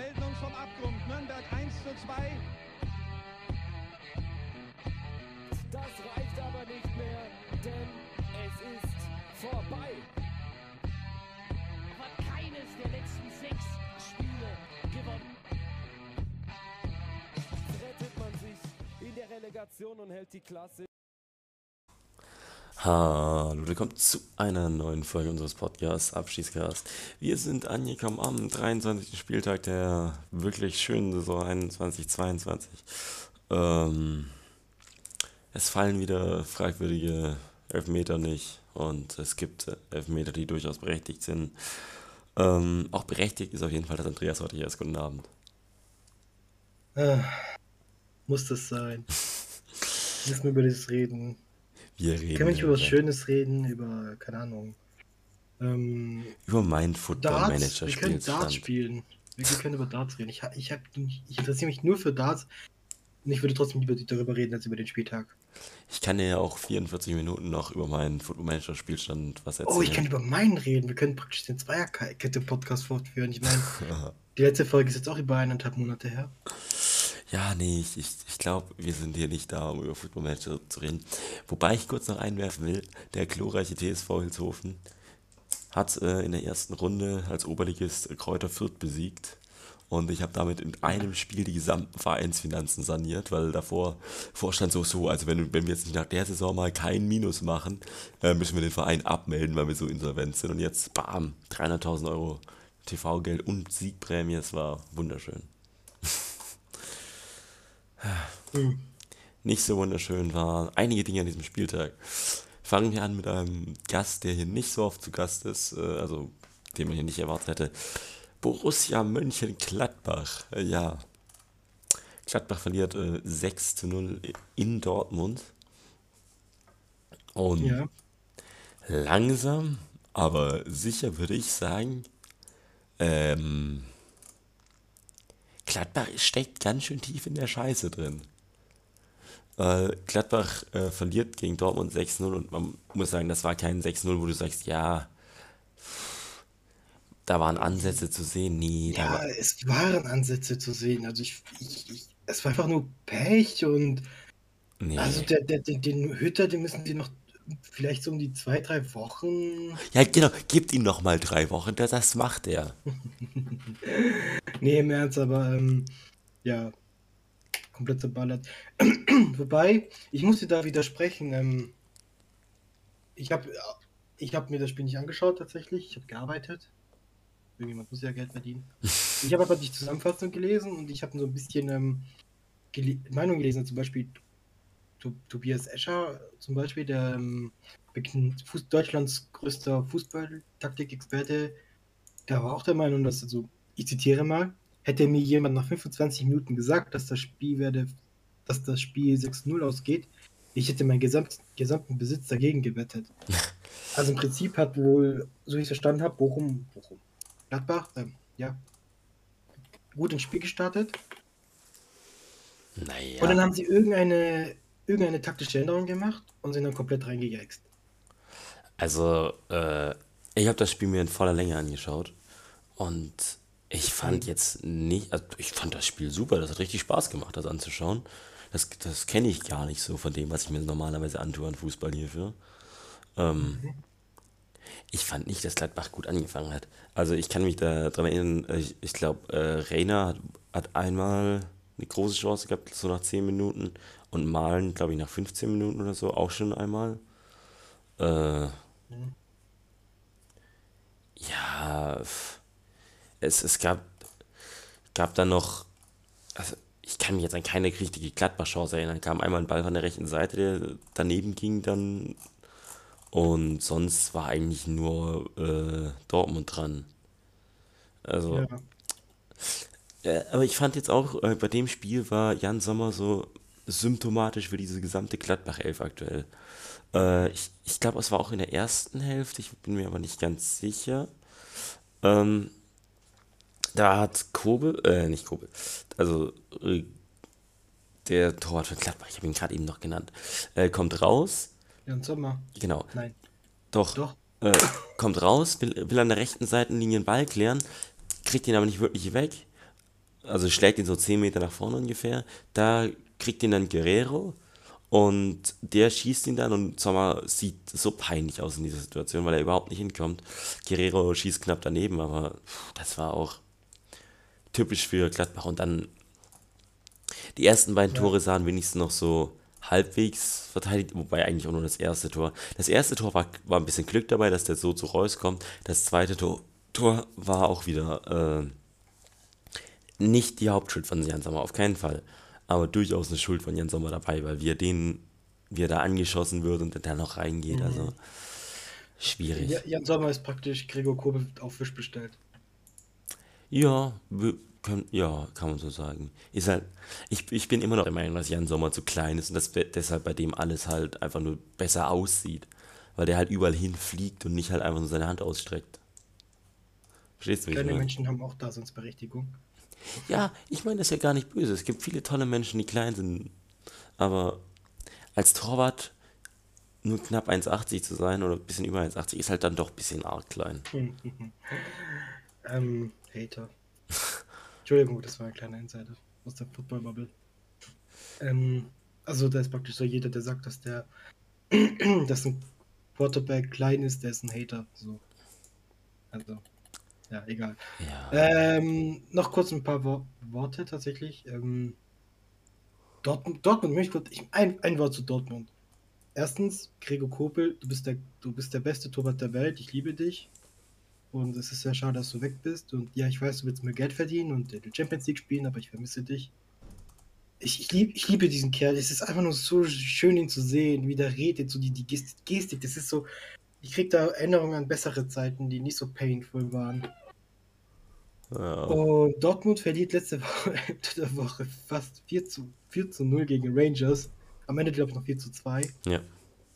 melden uns vom Abgrund. Nürnberg 1 zu 2. Das reicht aber nicht mehr, denn es ist vorbei. hat keines der letzten sechs Spiele gewonnen. Rettet man sich in der Relegation und hält die Klasse. Hallo, willkommen zu einer neuen Folge unseres Podcasts Abschießcast. Wir sind angekommen am 23. Spieltag der wirklich schönen Saison 21-22. Ähm, es fallen wieder fragwürdige Elfmeter nicht und es gibt Elfmeter, die durchaus berechtigt sind. Ähm, auch berechtigt ist auf jeden Fall, dass Andreas heute hier ist. Guten Abend. Äh, muss das sein? Müssen wir über das reden? Wir reden Können wir nicht über was Schönes reden? Über, keine Ahnung. Ähm, über mein Football Darts. Manager Wir können Darts spielen. Wir können über Darts reden. Ich, ich, hab, ich interessiere mich nur für Darts. Und ich würde trotzdem lieber darüber reden als über den Spieltag. Ich kann dir ja auch 44 Minuten noch über meinen Football Manager Spielstand was erzählen. Oh, ich kann über meinen reden. Wir können praktisch den Zweierkette-Podcast fortführen. Ich meine, die letzte Folge ist jetzt auch über eineinhalb Monate her. Ja, nee, ich, ich, ich glaube, wir sind hier nicht da, um über Football Manager zu reden. Wobei ich kurz noch einwerfen will, der glorreiche TSV Hilshofen hat äh, in der ersten Runde als Oberligist Kräuter Fürth besiegt. Und ich habe damit in einem Spiel die gesamten Vereinsfinanzen saniert, weil davor vorstand so, so, also wenn, wenn wir jetzt nicht nach der Saison mal kein Minus machen, äh, müssen wir den Verein abmelden, weil wir so insolvent sind. Und jetzt, bam, 300.000 Euro TV-Geld und Siegprämie, es war wunderschön. nicht so wunderschön waren einige Dinge an diesem Spieltag. Fangen wir an mit einem Gast, der hier nicht so oft zu Gast ist, äh, also den man hier nicht erwartet hätte. Borussia Mönchengladbach. Äh, Ja. Gladbach verliert äh, 6 zu 0 in Dortmund. Und Ja. langsam, aber sicher würde ich sagen, ähm, Gladbach steckt ganz schön tief in der Scheiße drin. Äh, Gladbach äh, verliert gegen Dortmund 6-0 und man muss sagen, das war kein 6-0, wo du sagst, ja, da waren Ansätze zu sehen. Nee, Ja, war, es waren Ansätze zu sehen. Also ich, ich, ich es war einfach nur Pech und nee. Also der, der, den, den Hütter, den müssen die noch vielleicht so um die zwei, drei Wochen. ja, genau, gibt ihm noch mal drei Wochen, das, das macht er. Nee, im Ernst, aber ähm, ja, komplett zerballert. Wobei, ich muss dir da widersprechen. Ähm, ich habe ich hab mir das Spiel nicht angeschaut tatsächlich. Ich habe gearbeitet. Irgendjemand muss ja Geld verdienen. Ich habe aber die Zusammenfassung gelesen und ich habe so ein bisschen ähm, gele Meinung gelesen, zum Beispiel Tobias Escher, zum Beispiel, der ähm, Deutschlands größter Fußballtaktikexperte, der war auch der Meinung, dass, also, ich zitiere mal, hätte mir jemand nach 25 Minuten gesagt, dass das Spiel werde, dass das Spiel 6-0 ausgeht, ich hätte meinen gesamt, gesamten Besitz dagegen gewettet. Also im Prinzip hat wohl, so wie ich es verstanden habe, Bochum, Bochum, Gladbach, ähm, ja, gut ins Spiel gestartet. Naja. Und dann haben sie irgendeine, irgendeine taktische Änderung gemacht und sind dann komplett reingegext. Also, äh, ich habe das Spiel mir in voller Länge angeschaut und ich fand jetzt nicht, also ich fand das Spiel super, das hat richtig Spaß gemacht, das anzuschauen. Das, das kenne ich gar nicht so von dem, was ich mir normalerweise antue an Fußball hierfür. Ähm, ich fand nicht, dass Gladbach gut angefangen hat. Also ich kann mich daran erinnern, äh, ich, ich glaube, äh, Reina hat, hat einmal eine große Chance gehabt, so nach 10 Minuten und Malen, glaube ich, nach 15 Minuten oder so auch schon einmal. Äh, ja, f- es, es gab, gab dann noch, also ich kann mich jetzt an keine richtige Gladbach-Chance erinnern. Kam einmal ein Ball von der rechten Seite, der daneben ging dann und sonst war eigentlich nur äh, Dortmund dran. Also, Ja. äh, aber ich fand jetzt auch, äh, bei dem Spiel war Jan Sommer so symptomatisch für diese gesamte Gladbach-Elf aktuell. Äh, ich ich glaube, es war auch in der ersten Hälfte, ich bin mir aber nicht ganz sicher. Ähm, da hat Kobe, äh, nicht Kobe, also äh, der Torwart von Gladbach, ich habe ihn gerade eben noch genannt, äh, kommt raus, Jan Sommer. genau, Nein. doch, Doch. Äh, kommt raus, will, will an der rechten Seitenlinie einen Ball klären, kriegt ihn aber nicht wirklich weg. also schlägt ihn so 10 Meter nach vorne ungefähr. Da kriegt ihn dann Guerrero und der schießt ihn dann und sag mal, sieht so peinlich aus in dieser Situation, weil er überhaupt nicht hinkommt. Guerrero schießt knapp daneben, aber das war auch typisch für Gladbach. Und dann die ersten beiden Tore sahen wenigstens noch so halbwegs verteidigt, wobei eigentlich auch nur das erste Tor. Das erste Tor war, war ein bisschen Glück dabei, dass der so zu Reus kommt. Das zweite Tor, Tor war auch wieder äh, nicht die Hauptschuld von Jan Sommer, auf keinen Fall. Aber durchaus eine Schuld von Jan Sommer dabei, weil wir den, wie er da angeschossen wird und dann noch reingeht, also schwierig. Ja, Jan Sommer ist praktisch Gregor Kobel auf Fisch bestellt. Ja, können, ja, kann man so sagen. Ist halt, ich, ich bin immer noch der Meinung, dass Jan Sommer zu klein ist und dass deshalb bei dem alles halt einfach nur besser aussieht. Weil der halt überall hinfliegt und nicht halt einfach nur seine Hand ausstreckt. Verstehst du, wie ich Kleine meine? Menschen haben auch Daseinsberechtigung. Ja, ich meine das ist ja gar nicht böse. Es gibt viele tolle Menschen, die klein sind. Aber als Torwart nur knapp 1,80 zu sein oder ein bisschen über 1,80 ist halt dann doch ein bisschen arg klein. Ähm, Hater. Entschuldigung, das war ein kleiner Insider aus der Football-Bubble. Ähm, also da ist praktisch so jeder, der sagt, dass der, dass ein Quarterback klein ist, der ist ein Hater. So. Also, ja, egal. Ja. Ähm, noch kurz ein paar Wo Worte tatsächlich. Ähm, Dortmund, Dortmund, möchte ich ein, ein Wort zu Dortmund. Erstens, Gregor Kobel, du bist der, du bist der beste Torwart der Welt, ich liebe dich. Und es ist sehr schade, dass du weg bist. Und ja, ich weiß, du willst mehr Geld verdienen und die Champions League spielen, aber ich vermisse dich. Ich, ich, lieb, ich liebe diesen Kerl. Es ist einfach nur so schön, ihn zu sehen, wie der redet, so die, die Gest- Gestik. Das ist so. Ich krieg da Erinnerungen an bessere Zeiten, die nicht so painful waren. Ja. Und Dortmund verliert letzte Woche, Woche fast 4 zu, 4 zu 0 gegen Rangers. Am Ende, glaube ich, noch 4 zu 2. ja.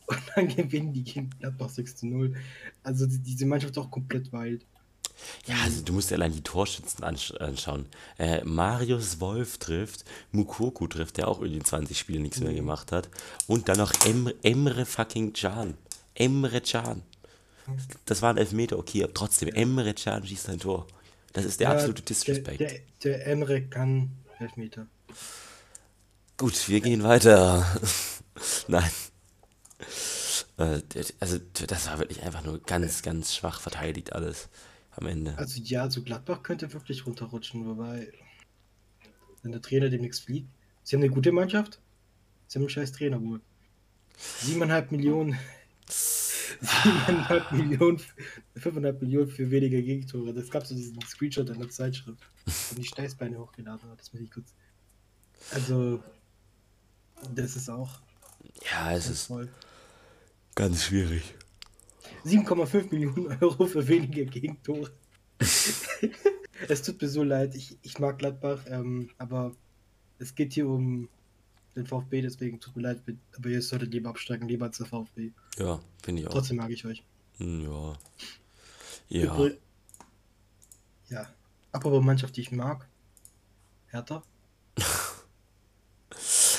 Und dann gewinnen die gegen Gladbach 6 zu 0. Also die, diese Mannschaft ist auch komplett wild. Ja, also du musst dir allein die Torschützen ansch anschauen. Äh, Marius Wolf trifft, Mukoku trifft, der auch in den 20 Spielen nichts mehr gemacht hat. Und dann noch Emre, Emre fucking Can. Emre Can. Das war ein Elfmeter, okay, aber trotzdem, Emre Can schießt ein Tor. Das ist der Ja, absolute Disrespect. Der, der, der Emre kann Elfmeter. Gut, wir gehen weiter. Nein. Äh, also, das war wirklich einfach nur ganz, ganz schwach verteidigt alles am Ende. Also ja, so Gladbach könnte wirklich runterrutschen, wobei, wenn der Trainer demnächst fliegt. Sie haben eine gute Mannschaft. Sie haben einen scheiß Trainer wohl. Siebeneinhalb Millionen. Siebeneinhalb Millionen, fünfeinhalb Millionen für weniger Gegentore. Das gab so diesen Screenshot in der Zeitschrift, und die Steißbeine hochgeladen hat. Das muss ich kurz. Also, das ist auch Ja, es ist voll. ganz schwierig. 7,5 Millionen Euro für weniger Gegentore. es tut mir so leid, ich, ich mag Gladbach, ähm, aber es geht hier um den VfB, deswegen tut mir leid, aber ihr solltet lieber absteigen, lieber als der VfB. Ja, finde ich auch. Trotzdem mag ich euch. Hm, Ja. Ja. Ja. Apropos Mannschaft, die ich mag. Hertha.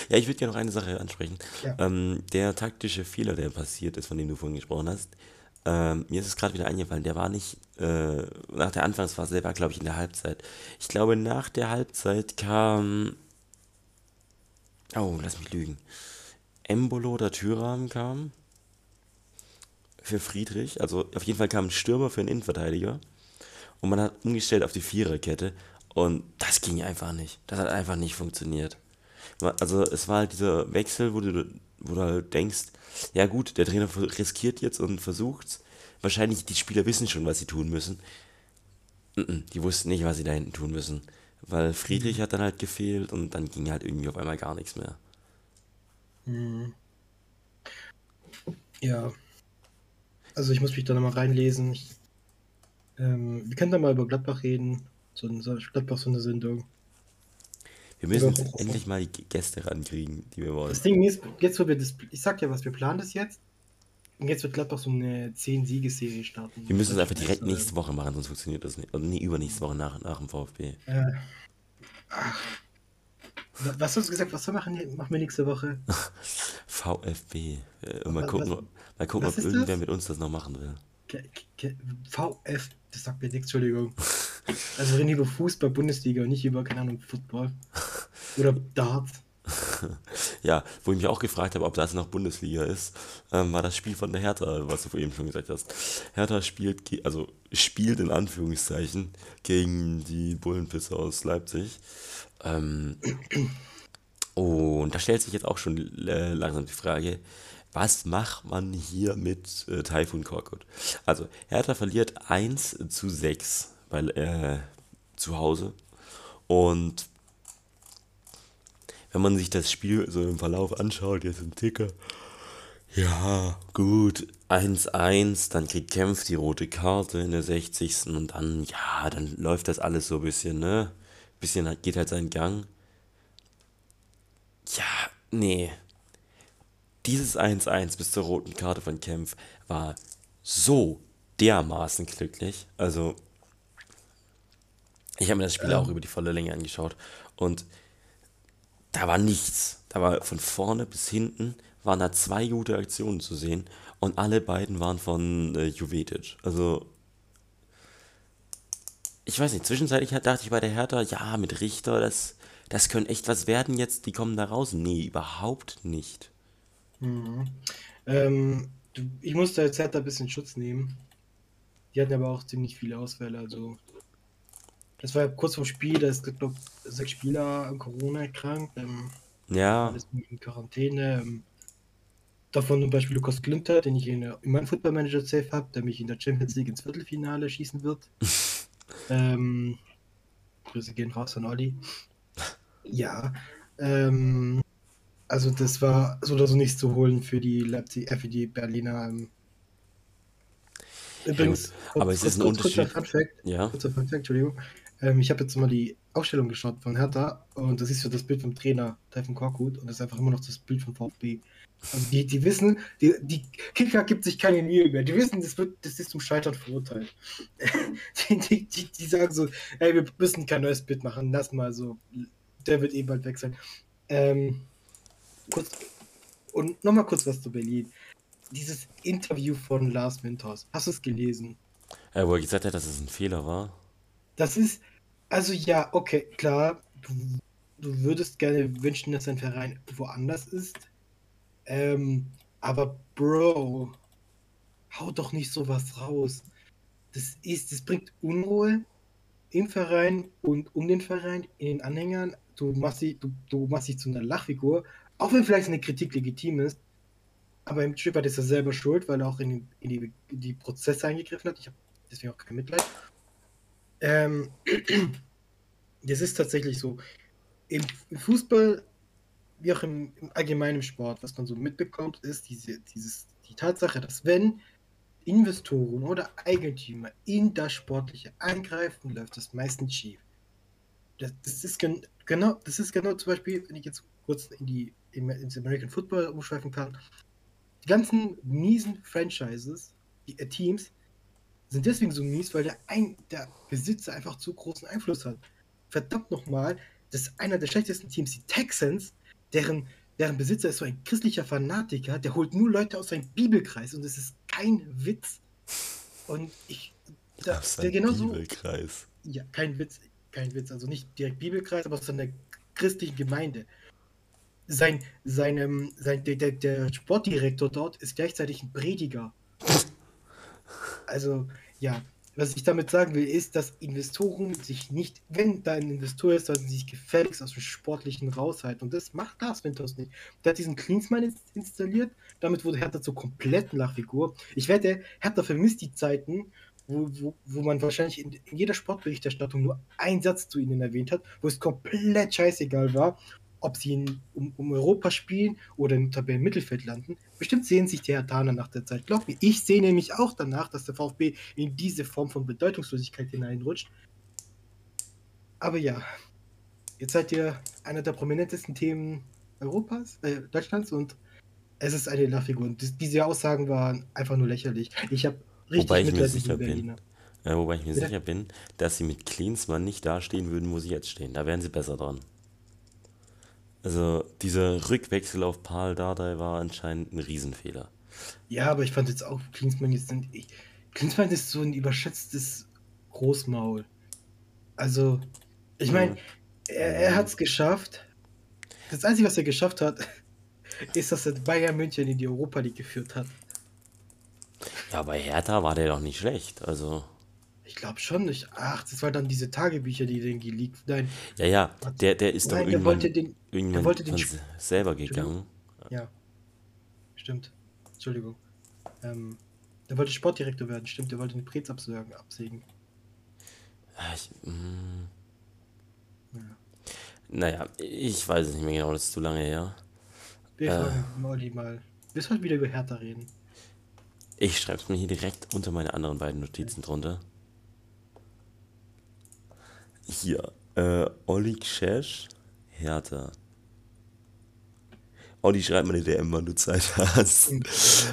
Ja, ich würde gerne noch eine Sache ansprechen. Ja. Ähm, der taktische Fehler, der passiert ist, von dem du vorhin gesprochen hast, ähm, mir ist es gerade wieder eingefallen, der war nicht äh, nach der Anfangsphase, der war, glaube ich, in der Halbzeit. Ich glaube, nach der Halbzeit kam. Oh, lass mich lügen. Embolo oder Thüram kam. Für Friedrich. Also auf jeden Fall kam ein Stürmer für einen Innenverteidiger. Und man hat umgestellt auf die Viererkette. Und das ging einfach nicht. Das hat einfach nicht funktioniert. Also es war halt dieser Wechsel, wo du, wo du halt denkst, ja gut, der Trainer riskiert jetzt und versucht's. Wahrscheinlich die Spieler wissen schon, was sie tun müssen. Die wussten nicht, was sie da hinten tun müssen. Weil Friedrich hat dann halt gefehlt und dann ging halt irgendwie auf einmal gar nichts mehr. Ja. Also ich muss mich da nochmal reinlesen. Ich, ähm, wir können da mal über Gladbach reden. So, ein- Gladbach so eine Sendung. Wir müssen jetzt endlich mal die Gäste rankriegen, die wir wollen. Das Ding ist, jetzt wo wir das, ich sag ja was, wir planen das jetzt. Und jetzt wird Gladbach so eine 10-Siegesserie starten. Wir müssen es einfach direkt Also, nächste Woche machen, sonst funktioniert das nicht. Also nee, übernächste Woche nach, nach dem VfB. Äh, ach. Wa- Was hast du gesagt? Was wir machen? Machen wir nächste Woche? VfB. Äh, mal Was- gucken, was- ob- mal gucken ob irgendwer das? mit uns das noch machen will. Ke- Ke- VF, das sagt mir nichts, Entschuldigung. Also wir reden über Fußball, Bundesliga und nicht über, keine Ahnung, Football. Oder Darts. Ja, wo ich mich auch gefragt habe, ob das noch Bundesliga ist, ähm, war das Spiel von der Hertha, was du vorhin schon gesagt hast. Hertha spielt, also spielt in Anführungszeichen gegen die Bullenpisse aus Leipzig. Ähm, und da stellt sich jetzt auch schon äh, langsam die Frage, was macht man hier mit äh, Taifun Korkut? Also, Hertha verliert 1 zu 6 weil, äh, zu Hause. Und wenn man sich das Spiel so im Verlauf anschaut, jetzt im Ticker, ja, gut, 1-1, dann kriegt Kempf die rote Karte in der 60. und dann, ja, dann läuft das alles so ein bisschen, ne? Bisschen halt- geht halt seinen Gang. Ja, nee. Dieses 1-1 bis zur roten Karte von Kempf war so dermaßen glücklich. Also, ich habe mir das Spiel auch über die volle Länge angeschaut und da war nichts. Da war von vorne bis hinten waren da zwei gute Aktionen zu sehen und alle beiden waren von äh, Juvetic. Also ich weiß nicht, zwischenzeitlich dachte ich bei der Hertha, ja, mit Richter, das, das könnte echt was werden jetzt, die kommen da raus. Nee, überhaupt nicht. Ähm, du, ich musste jetzt Hertha ein bisschen Schutz nehmen. Die hatten aber auch ziemlich viele Ausfälle, also. Das war ja kurz vor Spiel, da ist, glaube sechs Spieler Corona erkrankt, ähm, Ja, in Quarantäne. Ähm, davon zum Beispiel Lukas Klünter, den ich in, in meinem Football Manager Safe habe, der mich in der Champions League ins Viertelfinale schießen wird. ähm, Grüße gehen raus an Olli. Ja, ähm, also das war so oder so nichts zu holen für die Leipzig, äh, für die Berliner. Ähm. Übrigens, gut, aber es ist ein kurzer Unterschied. Fun Fact, ja. kurzer Fun Fact, Entschuldigung. Ähm, ich habe jetzt mal die Aufstellung geschaut von Hertha und das ist so das Bild vom Trainer Teufel Korkut und das ist einfach immer noch das Bild vom VfB. Also die, die wissen, die, die Kicker gibt sich keine Mühe mehr. Die wissen, das, wird, das ist zum Scheitern verurteilt. die, die, die, die sagen so, ey, wir müssen kein neues Bild machen, lass mal so. Der wird eh bald weg sein. Ähm, kurz, und nochmal kurz was zu Berlin. Dieses Interview von Lars Winters, hast du es gelesen? Äh, wo er gesagt hat, dass es ein Fehler war. Das ist, also ja, okay, klar, du, du würdest gerne wünschen, dass dein Verein woanders ist. Ähm, aber Bro, hau doch nicht sowas raus. Das ist, das bringt Unruhe im Verein und um den Verein, in den Anhängern. Du machst dich, du, du machst dich zu einer Lachfigur, auch wenn vielleicht eine Kritik legitim ist. Aber im Stück weit ist er selber schuld, weil er auch in in die, in die Prozesse eingegriffen hat. Ich habe deswegen auch kein Mitleid. Ähm, das ist tatsächlich so. Im, Fußball, wie auch im, im allgemeinen Sport, was man so mitbekommt, ist diese, dieses, die Tatsache, dass wenn Investoren oder Eigentümer in das Sportliche eingreifen, läuft das meistens schief. Das, das ist gen, genau, das ist genau zum Beispiel, wenn ich jetzt kurz in die in, ins American Football umschweifen kann, die ganzen miesen Franchises, die äh, Teams, sind deswegen so mies, weil der, ein, der Besitzer einfach zu großen Einfluss hat. Verdammt nochmal, das ist einer der schlechtesten Teams, die Texans, deren, deren Besitzer ist so ein christlicher Fanatiker, der holt nur Leute aus seinem Bibelkreis und es ist kein Witz. Und ich, da, Aus der genauso, Bibelkreis. ja, kein Witz, kein Witz, also nicht direkt Bibelkreis, aber aus einer christlichen Gemeinde. Sein, seinem, sein, der, der Sportdirektor dort ist gleichzeitig ein Prediger. Also, ja, was ich damit sagen will, ist, dass Investoren sich nicht, wenn da ein Investor ist, sollten sie sich gefälligst aus dem Sportlichen raushalten. Und das macht Lars Winters nicht. Der hat diesen Cleansman ins- installiert, damit wurde Hertha zur kompletten Lachfigur. Ich wette, Hertha vermisst die Zeiten, wo, wo, wo man wahrscheinlich in, in jeder Sportberichterstattung nur einen Satz zu ihnen erwähnt hat, wo es komplett scheißegal war, ob sie in, um, um Europa spielen oder im Tabellenmittelfeld landen. Bestimmt sehen sich die Hertaner nach der Zeit. Glaub mir, ich sehe nämlich auch danach, dass der VfB in diese Form von Bedeutungslosigkeit hineinrutscht. Aber ja, jetzt seid ihr einer der prominentesten Themen Europas, äh, Deutschlands und es ist eine Lachfigur. Diese Aussagen waren einfach nur lächerlich. Ich habe richtig Wobei ich mir sicher bin, Berliner. äh, wobei ich mir Ja. sicher bin, dass sie mit Klinsmann nicht dastehen würden, wo sie jetzt stehen. Da wären sie besser dran. Also dieser Rückwechsel auf Paul Dardai war anscheinend ein Riesenfehler. Ja, aber ich fand jetzt auch Klinsmann jetzt sind. Ich, Klinsmann ist so ein überschätztes Großmaul. Also, ich meine, er, er hat es geschafft. Das Einzige, was er geschafft hat, ist, dass er Bayern München in die Europa League geführt hat. Ja, bei Hertha war der doch nicht schlecht. Also, Ich glaube schon nicht. Ach, das waren dann diese Tagebücher, die den geleakt. Nein, ja, ja, der, der ist doch Nein, der irgendwann, wollte den- irgendwann wollte den selber gegangen. ja. Stimmt. Entschuldigung. Ähm, der wollte Sportdirektor werden. Stimmt, der wollte den Prez absagen, absägen. Ja, Ich, mm, Ja. naja, ich weiß es nicht mehr genau, das ist zu lange her. Wir Äh. Molly mal. Wir sollten wieder über Hertha reden. Ich schreibe es mir hier direkt unter meine anderen beiden Notizen drunter. Hier, äh, Olli Kschesch, Hertha. Olli, schreib mal eine DM, wann du Zeit hast.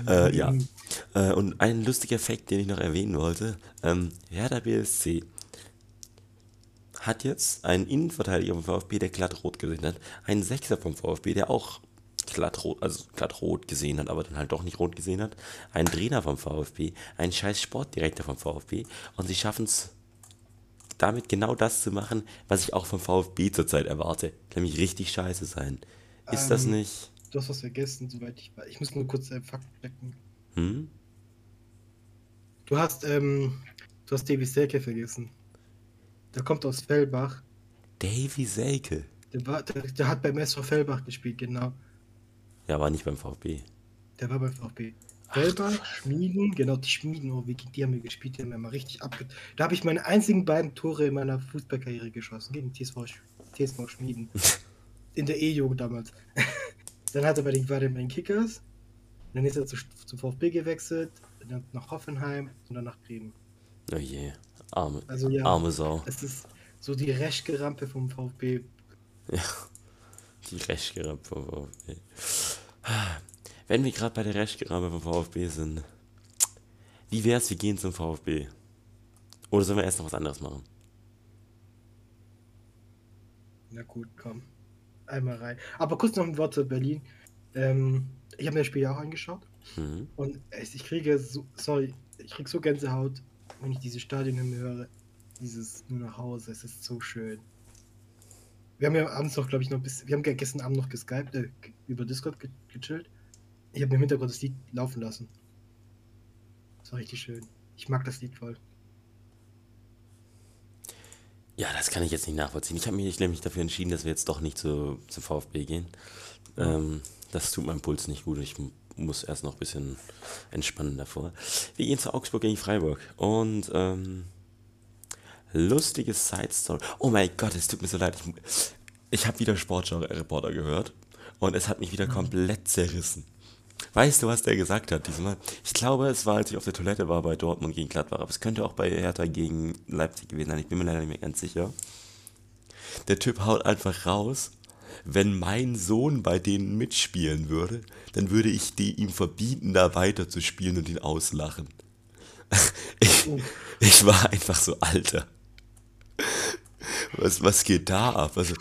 äh, ja. Äh, und ein lustiger Fakt, den ich noch erwähnen wollte. Ähm, Hertha BSC hat jetzt einen Innenverteidiger vom VfB, der glatt rot gesehen hat. Einen Sechser vom VfB, der auch glatt rot, also glatt rot gesehen hat, aber dann halt doch nicht rot gesehen hat. Einen Trainer vom VfB, einen scheiß Sportdirektor vom VfB. Und sie schaffen es damit genau das zu machen, was ich auch vom VfB zurzeit erwarte. Nämlich richtig scheiße sein. Ist das Ähm, nicht? Du hast was vergessen, soweit ich weiß. Ich muss nur kurz einen Fakt checken. Hm? Du hast, ähm, du hast Davy Selke vergessen. Der kommt aus Fellbach. Davy Selke. Der, war, der, der hat beim SV Fellbach gespielt, genau. Ja, war nicht beim VfB. Der war beim VfB. Fellbach, Schmieden, genau, die Schmieden, oh, wie die haben wir gespielt, die haben wir mal richtig abge... Da habe ich meine einzigen beiden Tore in meiner Fußballkarriere geschossen, gegen TSV, TSV Schmieden. In der E-Jugend damals. dann hat er bei den, war den Kickers, dann ist er zu, zum VfB gewechselt, dann nach Hoffenheim und dann nach Bremen. Oh je. Arme, Also ja, arme Sau. es ist so die Reschke-Rampe vom VfB. Die Reschgerampe vom VfB. Wenn wir gerade bei der Reschgerampe vom VfB sind, wie wär's, wir gehen zum VfB? Oder sollen wir erst noch was anderes machen? Na gut, komm. Einmal rein. Aber kurz noch ein Wort zu Berlin. Ähm, ich habe mir das Spiel ja auch angeschaut. Mhm. Und ich kriege so, sorry, ich kriege so Gänsehaut, wenn ich diese Stadionhymne höre. Dieses nur nach Hause, es ist so schön. Wir haben ja abends noch, glaube ich, noch bis. Wir haben gestern Abend noch geskypt, äh, über Discord ge gechillt. Ich habe im Hintergrund das Lied laufen lassen. Das war richtig schön. Ich mag das Lied voll. Ja, das kann ich jetzt nicht nachvollziehen. Ich habe mich nämlich dafür entschieden, dass wir jetzt doch nicht zu, zum VfB gehen. Ähm, das tut meinem Puls nicht gut. Ich muss erst noch ein bisschen entspannen davor. Wir gehen zu Augsburg gegen Freiburg. Und ähm, lustige Side Story. Oh mein Gott, es tut mir so leid. Ich, ich habe wieder Sportschau-Reporter gehört. Und es hat mich wieder komplett zerrissen. Weißt du, was der gesagt hat diesmal? Ich glaube, es war, als ich auf der Toilette war bei Dortmund gegen Gladbach, aber es könnte auch bei Hertha gegen Leipzig gewesen sein. Ich bin mir leider nicht mehr ganz sicher. Der Typ haut einfach raus. Wenn mein Sohn bei denen mitspielen würde, dann würde ich die ihm verbieten, da weiter zu spielen und ihn auslachen. Ich, ich war einfach so, Alter. Was, was geht da ab? Also,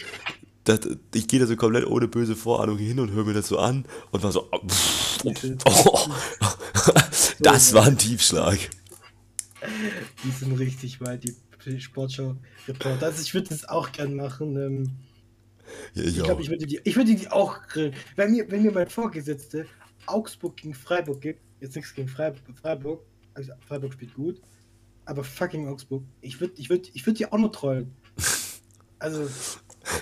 das, ich gehe da so komplett ohne böse Vorahnung hin und höre mir das so an und war so, oh, pff, oh, das war ein Tiefschlag. Die sind richtig weit, die Sportschau-Reporter. Also ich würde das auch gern machen. Ähm, Ja, ich glaube, ich würde die, ich würde die auch grillen. Wenn mir, wenn mir mein Vorgesetzte Augsburg gegen Freiburg gibt, jetzt nichts gegen Freiburg, Freiburg, also Freiburg spielt gut, aber fucking Augsburg, ich würde, ich würde, ich würde die auch nur trollen. Also,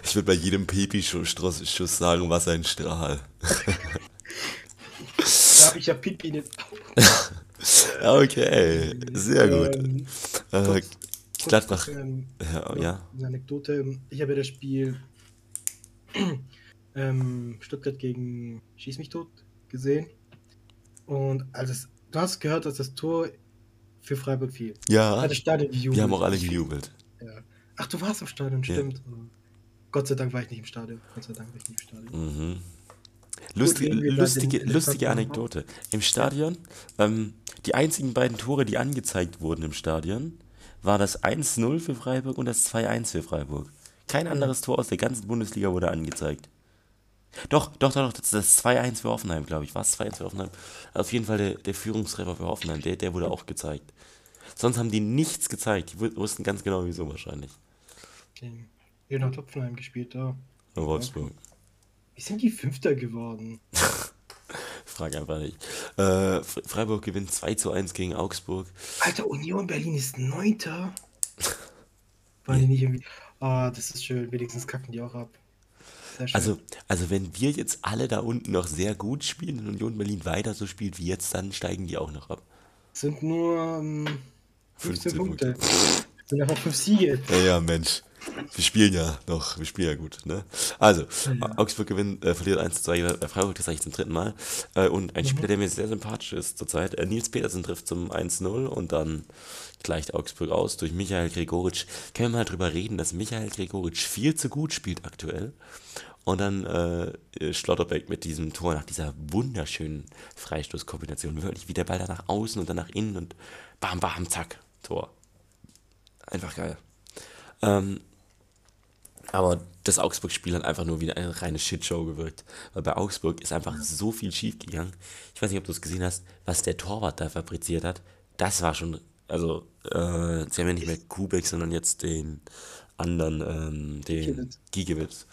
Ich würde bei jedem Pipi-Schuss sagen, was ein Strahl. da habe ich ja Pipi den Okay, sehr gut. Ähm, Äh, Gladbach. Ähm, Ja, ja. Eine Anekdote. Ich habe ja das Spiel ähm, Stuttgart gegen Schieß mich tot gesehen. Und als es, du hast gehört, dass das Tor für Freiburg fiel. Ja, Hat das Stadion gejubelt. wir haben auch alle gejubelt. Ja. Ach, du warst im Stadion, Ja. Gott sei Dank war ich nicht im Stadion. Gott sei Dank war ich nicht im Stadion. Mhm. Wir über lustige, lustige. Anekdote. Im Stadion, ähm, die einzigen beiden Tore, die angezeigt wurden im Stadion, war das 1-0 für Freiburg und das 2-1 für Freiburg. Kein anderes Tor aus der ganzen Bundesliga wurde angezeigt. Doch, doch, doch, doch, das ist das 2-1 für Hoffenheim, glaube ich. War es 2-1 für Hoffenheim? Auf jeden Fall der, der Führungstreffer für Hoffenheim, der, der wurde auch gezeigt. Sonst haben die nichts gezeigt. Die wu- wussten ganz genau, wieso wahrscheinlich. In Jena Topfenheim gespielt da. In Wolfsburg. Wie sind die Fünfter geworden? Frag einfach nicht. Äh, Fre- Freiburg gewinnt 2 zu 1 gegen Augsburg. Alter, Union Berlin ist Neunter. Waren die nicht irgendwie. Ah, das ist schön. Wenigstens kacken die auch ab. Also, also wenn wir jetzt alle da unten noch sehr gut spielen und Union Berlin weiter so spielt wie jetzt, dann steigen die auch noch ab. Es sind nur ähm, 15, 15 Punkte. Punkte. Sind einfach 5 Siege. Ja, ja, Mensch. Wir spielen ja noch, wir spielen ja gut, ne? Also, Augsburg gewinnt, äh, verliert 1 zu 2 gegen Freiburg, das sage ich zum dritten Mal. Äh, und ein Spieler, der mir sehr sympathisch ist zurzeit, äh, Nils Petersen trifft zum 1-0 und dann gleicht Augsburg aus durch Michael Gregoritsch. Können wir mal drüber reden, dass Michael Gregoritsch viel zu gut spielt aktuell. Und dann äh, Schlotterbeck mit diesem Tor nach dieser wunderschönen Freistoßkombination. Wirklich wie der Ball da nach außen und dann nach innen und bam, bam, zack, Tor. Einfach geil. Ähm, aber das Augsburg-Spiel hat einfach nur wieder eine reine Shitshow gewirkt. Weil bei Augsburg ist einfach so viel schief gegangen. Ich weiß nicht, ob du es gesehen hast, was der Torwart da fabriziert hat. Das war schon, also, äh, sie haben ja nicht mehr Kubek, sondern jetzt den anderen, ähm, den. Giegewitz.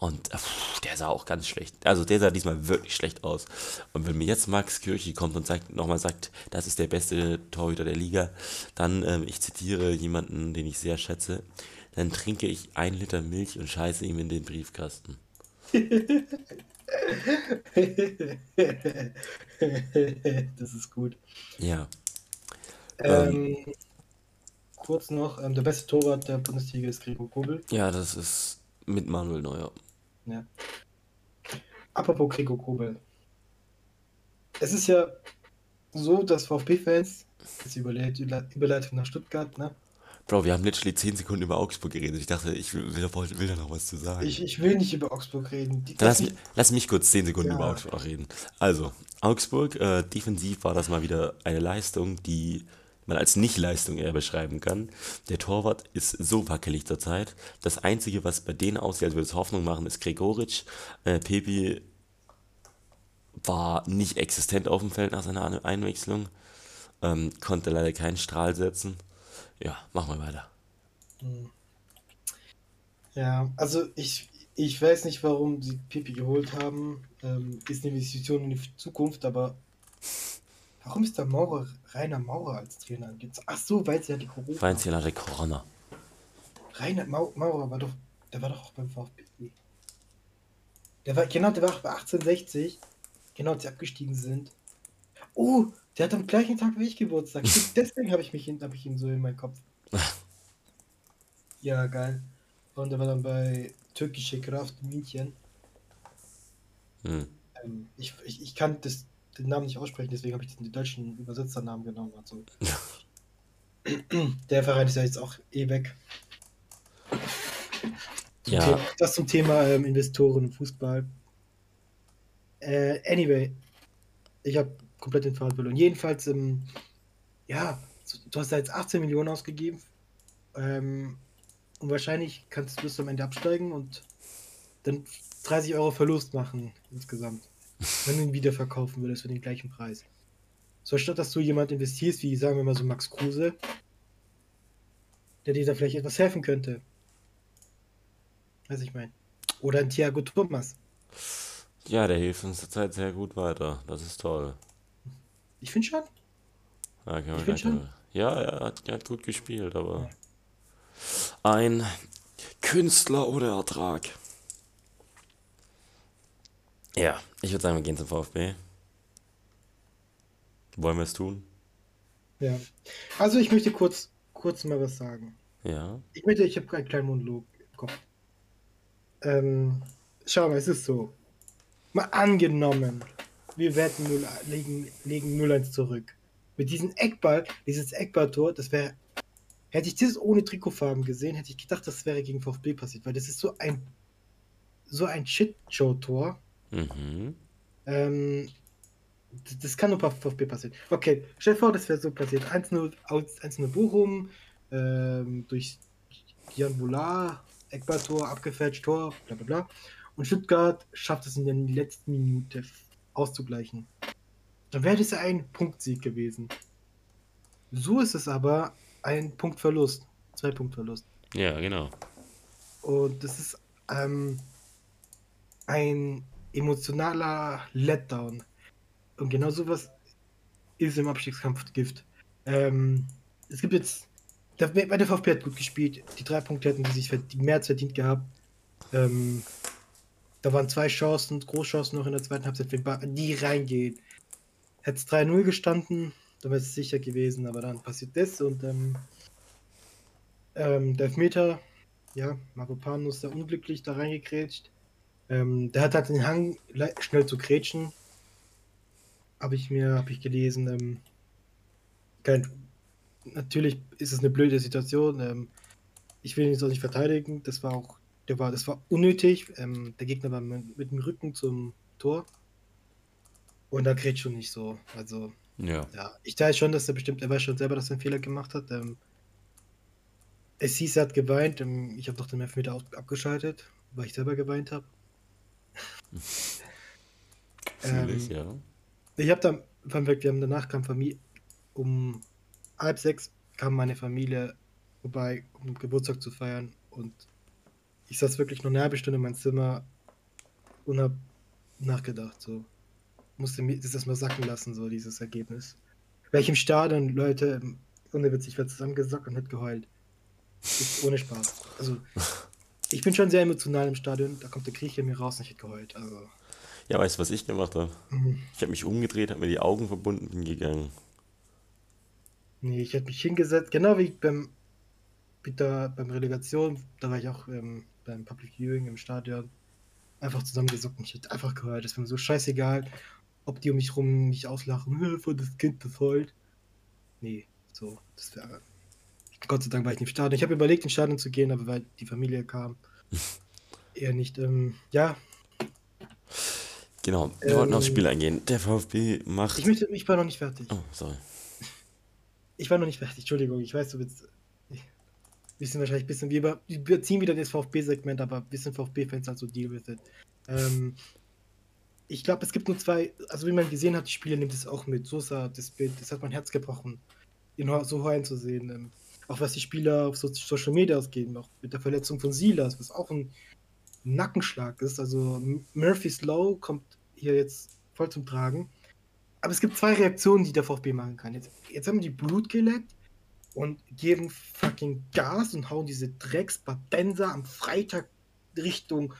Und äh, pff, der sah auch ganz schlecht. Also der sah diesmal wirklich schlecht aus. Und wenn mir jetzt Max Kirchi kommt und sagt, nochmal sagt, das ist der beste Torhüter der Liga, dann, ähm, ich zitiere jemanden, den ich sehr schätze, dann trinke ich ein Liter Milch und scheiße ihm in den Briefkasten. das ist gut. Ja. Ähm, kurz noch, ähm, der beste Torwart der Bundesliga ist Gregor Kobel. Ja, das ist mit Manuel Neuer. Ja. Apropos Gregor Kobel. Es ist ja so, dass VfB-Fans, jetzt Überleit- Überleitung nach Stuttgart, ne? Bro, wir haben literally 10 Sekunden über Augsburg geredet. Ich dachte, ich will, will, will da noch was zu sagen. Ich, ich will nicht über Augsburg reden. Die, Dann lass, mich- lass mich kurz 10 Sekunden Ja. über Augsburg reden. Also, Augsburg, äh, defensiv war das mal wieder eine Leistung, die man als Nicht-Leistung eher beschreiben kann. Der Torwart ist so wackelig zurzeit. Das Einzige, was bei denen aussieht, als würde es Hoffnung machen, ist Gregoritsch. Äh, Pepi war nicht existent auf dem Feld nach seiner Ein- Einwechslung. Ähm, konnte leider keinen Strahl setzen. Ja, machen wir weiter. Ja, also ich, ich weiß nicht, warum sie Pipi geholt haben. Ähm, ist eine Investition in die Zukunft, aber warum ist der Maurer, Rainer Maurer als Trainer? Gibt's- Ach so, weil sie ja die Corona. Feinziel hatte Corona. Rainer Mau Maurer war doch, der war doch auch beim VfB. Der war, genau, der war auch bei 1860. Genau, als sie abgestiegen sind. Oh, der hat am gleichen Tag wie ich Geburtstag. Deswegen habe ich mich hab ich ihn so in meinem Kopf. Ja, geil. Und der war dann bei Türkische Kraft München. Hm. Ähm, ich, ich, ich kann das, den Namen nicht aussprechen, deswegen habe ich den deutschen Übersetzernamen genommen. Also. Der Verein ist ja jetzt auch eh weg. Zum Ja. Thema, das zum Thema ähm, Investoren im Fußball. Äh, anyway, ich habe komplett den Faden verloren. Jedenfalls, ähm, ja, du hast da jetzt 18 Millionen ausgegeben. Ähm, und wahrscheinlich kannst du bis am Ende absteigen und dann 30 Euro Verlust machen insgesamt. Wenn du ihn wieder verkaufen würdest für den gleichen Preis. So statt dass du jemand investierst, wie sagen wir mal so Max Kruse, der dir da vielleicht etwas helfen könnte. Weiß ich mein. Oder ein Thiago Thomas. Ja, der hilft uns zurzeit sehr gut weiter. Das ist toll. Ich finde schon. Wir Ich find schon. ja, er hat, er hat gut gespielt, aber ein Künstler ohne Ertrag. Ja, ich würde sagen, wir gehen zum VfB. Wollen wir es tun? Ja. Also ich möchte kurz, kurz mal was sagen. Ja. Ich möchte, ich habe einen kleinen Monolog im Kopf. Ähm, schau mal, es ist so. Mal angenommen, wir werden 0, legen, legen 0-1 zurück. Mit diesem Eckball, dieses Eckballtor, das wäre. Hätte ich das ohne Trikotfarben gesehen, hätte ich gedacht, das wäre gegen VfB passiert, weil das ist so ein so ein Shit-Show-Tor. Mhm. Ähm, das, das kann nur bei VfB passieren. Okay, stell dir vor, das wäre so passiert. 1-0 aus- 1-0 Bochum, ähm, durch Jan Boulard, Eckballtor, abgefälscht Tor, bla bla bla. Und Stuttgart schafft es in der letzten Minute auszugleichen. Dann wäre das ja ein Punktsieg gewesen. So ist es aber ein Punktverlust. Zwei Punktverlust. Ja, genau. Und das ist ähm, ein emotionaler Letdown. Und genau sowas ist im Abstiegskampf Gift. Ähm, es gibt jetzt, der, bei der VfB hat gut gespielt. Die drei Punkte hätten die sich mehr als verdient gehabt. Ähm, da waren zwei Chancen, Großchancen noch in der zweiten Halbzeit, wenn die reingehen. Hätte es 3-0 gestanden, dann wäre es sicher gewesen, aber dann passiert das und ähm, ähm, der Elfmeter, ja, Mavropanos ist da unglücklich da reingekrätscht. Ähm, der hat halt den Hang, schnell zu grätschen. Habe ich mir, habe ich gelesen. Ähm, kein, natürlich ist es eine blöde Situation. Ähm, ich will ihn jetzt auch nicht verteidigen. Das war auch, der war, das war unnötig. Ähm, der Gegner war mit, mit dem Rücken zum Tor. Und da grätscht schon nicht so. Also, Ja. ja, ich teile schon, dass er bestimmt, er weiß schon selber, dass er einen Fehler gemacht hat. Ähm, es hieß, er hat geweint. Ähm, ich habe doch den Elfmeter aus- abgeschaltet, weil ich selber geweint habe. Fühle ich, Ähm, ja. Ich habe dann, weg, wir haben danach kam Familie, um halb sechs kam meine Familie vorbei, um Geburtstag zu feiern. Und ich saß wirklich nur eine halbe Stunde in meinem Zimmer und habe nachgedacht. So musste mir das erstmal sacken lassen, so dieses Ergebnis. Wäre ich im Stadion, Leute, ohne Witz, ich werde zusammengesackt und hätte geheult. Ist ohne Spaß. Also, ich bin schon sehr emotional im Stadion, da kommt der Krieg in mir raus und ich hätte geheult. Also, Ja, weißt du, was ich gemacht habe? mhm. Ich habe mich umgedreht, habe mir die Augen verbunden, bin gegangen. Nee, ich hätte mich hingesetzt, genau wie beim, beim Relegation, da war ich auch ähm, beim Public Viewing im Stadion, einfach zusammengesockt und ich hätte einfach gehört, es wäre mir so scheißegal, ob die um mich rum mich auslachen, "Hä, voll das Kind, das heult. Nee, so, das wäre. Gott sei Dank war ich nicht im Stadion. Ich habe überlegt, ins Stadion zu gehen, aber weil die Familie kam, eher nicht. Ähm, ja, Genau, wir wollten aufs Ähm, Spiel eingehen. Der VfB macht. ich, möchte, ich war noch nicht fertig. Oh, sorry. Ich war noch nicht fertig, Entschuldigung, ich weiß, du willst. Wir sind wahrscheinlich ein bisschen, wir, über, wir ziehen wieder das VfB-Segment, aber wir sind VfB-Fans, also deal with it. Ähm, ich glaube, es gibt nur zwei, also wie man gesehen hat, die Spiele nimmt es auch mit. Sosa, das Bild, das hat mein Herz gebrochen, ihn so heulen zu sehen. Ähm, auch was die Spieler auf so Social Media ausgeben, auch mit der Verletzung von Silas, was auch ein Nackenschlag ist. Also Murphy's Low kommt hier jetzt voll zum Tragen. Aber es gibt zwei Reaktionen, die der VfB machen kann. Jetzt, jetzt haben die Blut geleckt und geben fucking Gas und hauen diese Drecks-Badenser am Freitag Richtung,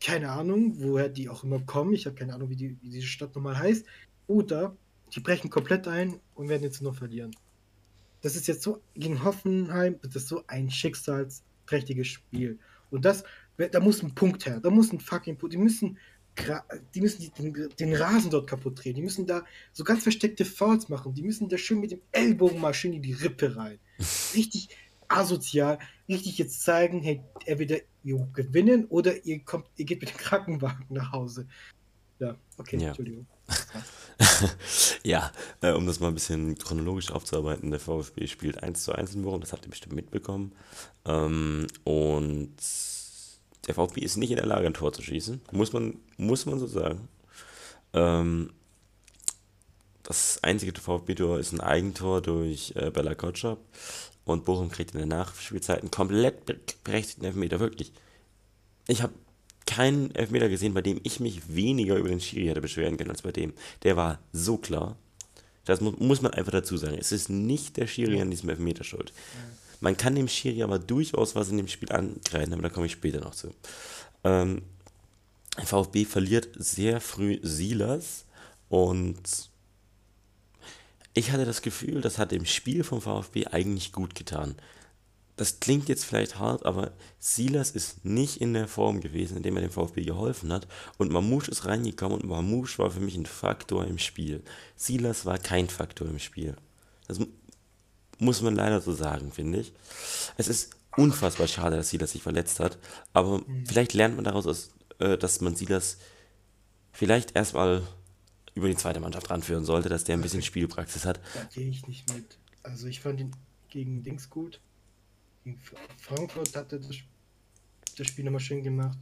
keine Ahnung, woher die auch immer kommen. Ich habe keine Ahnung, wie, die, wie diese Stadt nochmal heißt. Oder die brechen komplett ein und werden jetzt nur verlieren. Das ist jetzt so, gegen Hoffenheim, das ist so ein schicksalsträchtiges Spiel. Und das, da muss ein Punkt her, da muss ein fucking Punkt, die müssen, die müssen den, den Rasen dort kaputt drehen, die müssen da so ganz versteckte Fouls machen, die müssen da schön mit dem Ellbogen mal schön in die Rippe rein. Richtig asozial, richtig jetzt zeigen, hey, entweder ihr gewinnen oder ihr kommt, ihr geht mit dem Krankenwagen nach Hause. Ja, okay, Ja. Entschuldigung. ja, äh, um das mal ein bisschen chronologisch aufzuarbeiten, der VfB spielt 1 zu 1 in Bochum, das habt ihr bestimmt mitbekommen. Ähm, und der VfB ist nicht in der Lage, ein Tor zu schießen, muss man, muss man so sagen. Ähm, das einzige VfB-Tor ist ein Eigentor durch äh, Bella Kotschap und Bochum kriegt in der Nachspielzeit einen komplett be- berechtigten Elfmeter, wirklich. Ich habe keinen Elfmeter gesehen, bei dem ich mich weniger über den Schiri hätte beschweren können als bei dem. Der war so klar. Das mu muss man einfach dazu sagen. Es ist nicht der Schiri an diesem Elfmeter schuld. Man kann dem Schiri aber durchaus was in dem Spiel angreifen, aber da komme ich später noch zu. Ähm, VfB verliert sehr früh Silas und ich hatte das Gefühl, das hat dem Spiel vom VfB eigentlich gut getan. Das klingt jetzt vielleicht hart, aber Silas ist nicht in der Form gewesen, in dem er dem VfB geholfen hat. Und Mamouche ist reingekommen und Mamouche war für mich ein Faktor im Spiel. Silas war kein Faktor im Spiel. Das muss man leider so sagen, finde ich. Es ist unfassbar schade, dass Silas sich verletzt hat. Aber vielleicht lernt man daraus, dass, äh, dass man Silas vielleicht erstmal über die zweite Mannschaft ranführen sollte, dass der ein bisschen Spielpraxis hat. Da gehe ich nicht mit. Also ich fand ihn gegen Dings gut. Gegen Frankfurt hat er das, das Spiel nochmal schön gemacht.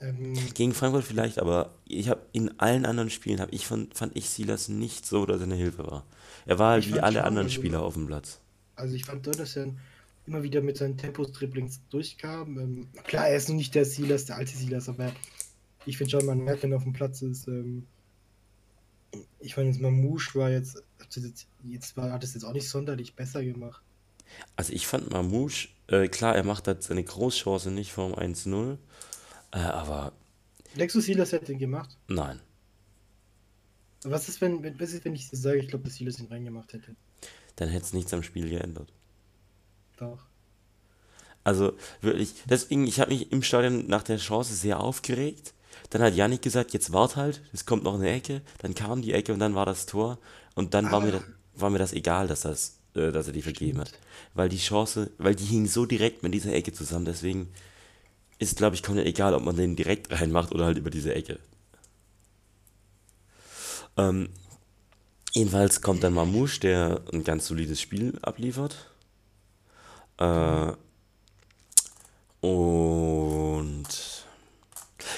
Ähm, Gegen Frankfurt vielleicht, aber ich habe in allen anderen Spielen habe ich von, fand ich Silas nicht so, dass er eine Hilfe war. Er war Ich wie alle schon, anderen also- Spieler auf dem Platz. also ich fand dort, dass er immer wieder mit seinen Tempos-Dribblings durchkam. Ähm, klar, er ist noch nicht der Silas, der alte Silas, aber ich finde schon, man merkt, wenn er auf dem Platz ist. Ähm, ich meine, jetzt Mamouche war jetzt, jetzt, war, hat es jetzt auch nicht sonderlich besser gemacht. Also ich fand Mamouche, äh, klar, er macht halt seine Großchance nicht vom 1-0, äh, aber du, Silas hätte den gemacht? nein. Was ist, wenn, wenn- was ist, wenn ich sage, ich glaube, dass Silas ihn reingemacht hätte? Dann hätte es nichts am Spiel geändert. Doch. Also wirklich, deswegen, ich habe mich im Stadion nach der Chance sehr aufgeregt. Dann hat Yannick gesagt, jetzt wart halt, es kommt noch eine Ecke. Dann kam die Ecke und dann war das Tor. Und dann war mir das, war mir das egal, dass, das, äh, dass er die vergeben hat. Weil die Chance, weil die hing so direkt mit dieser Ecke zusammen. Deswegen ist, glaube ich, komplett egal, ob man den direkt reinmacht oder halt über diese Ecke. Ähm, jedenfalls kommt dann Mamouche, der ein ganz solides Spiel abliefert. Äh, und